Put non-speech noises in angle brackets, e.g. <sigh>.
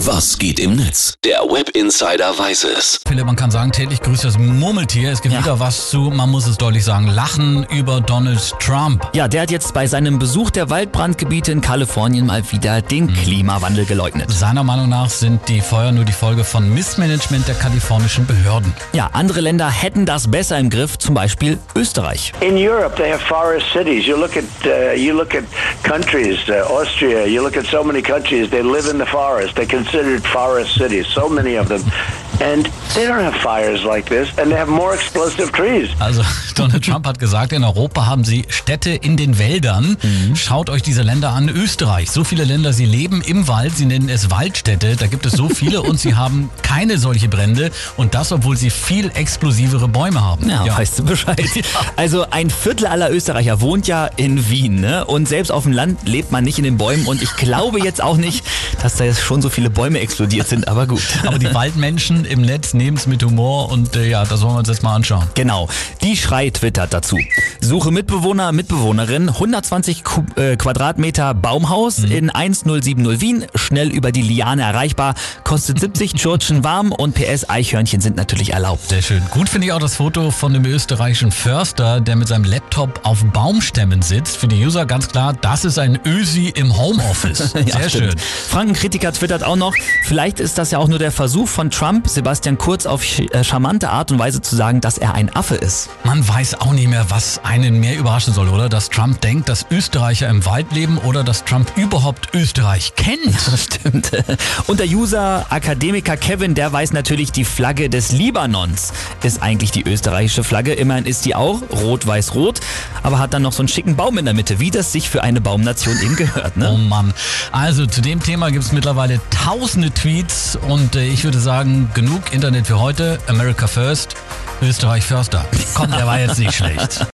Was geht im Netz? Der Web Insider weiß es. Philipp, man kann sagen, täglich grüßt das Murmeltier. Es gibt Ja. wieder was zu, man muss es deutlich sagen, Lachen über Donald Trump. Ja, der hat jetzt bei seinem Besuch der Waldbrandgebiete in Kalifornien mal wieder den Klimawandel geleugnet. Seiner Meinung nach sind die Feuer nur die Folge von Missmanagement der kalifornischen Behörden. Ja, andere Länder hätten das besser im Griff, zum Beispiel Österreich. In Europe, they have forest cities. You look at uh, you look at countries, uh, Austria. You look at so many countries. They live in the forest. They're considered forest cities. So many of them, and they don't have fires like this, and they have more explosive trees. Also <laughs> Donald Trump hat gesagt, in Europa haben sie Städte in den Wäldern. Schaut euch diese Länder an. Österreich, so viele Länder, sie leben im Wald, sie nennen es Waldstädte. Da gibt es so viele und sie haben keine solche Brände. Und das, obwohl sie viel explosivere Bäume haben. Ja, weißt du Bescheid. <laughs> Also ein Viertel aller Österreicher wohnt ja in Wien, ne? Und selbst auf dem Land lebt man nicht in den Bäumen. Und ich glaube jetzt auch nicht, dass da jetzt schon so viele Bäume explodiert sind, aber gut. Aber die <laughs> Waldmenschen im Netz nehmen es mit Humor und äh, ja, das wollen wir uns jetzt mal anschauen. Genau. Die Schrei twittert dazu. Suche Mitbewohner, Mitbewohnerin, 120 Ku äh, Quadratmeter Baumhaus in 1070 Wien, schnell über die Liane erreichbar, kostet 70 Tschurtschen <laughs> warm und PS Eichhörnchen sind natürlich erlaubt. Sehr schön. Gut finde ich auch das Foto von dem österreichischen Förster, der mit seinem Laptop auf Baumstämmen sitzt. Für die User ganz klar, das ist ein Ösi im Homeoffice. <laughs> Sehr Ja, schön. Frankenkritiker twittert auch noch, vielleicht ist das ja auch nur der Versuch von Trump, Sebastian Kurz auf äh, charmante Art und Weise zu sagen, dass er ein Affe ist. Man weiß auch nicht mehr, was einen mehr überraschen soll, oder? Dass Trump denkt, dass Österreicher im Wald leben oder dass Trump überhaupt Österreich kennt. <laughs> Das stimmt. Und der User Akademiker Kevin, der weiß natürlich, die Flagge des Libanons ist eigentlich die österreichische Flagge. Immerhin ist die auch rot-weiß-rot, aber hat dann noch so einen schicken Baum in der Mitte, wie das sich für eine Baumnation eben gehört. Oh Ne? Mann. Also zu dem Thema gibt es mittlerweile tausende Tweets und äh, ich würde sagen, genug Internet für heute. America First, Österreich Förster. Komm, der war jetzt nicht schlecht.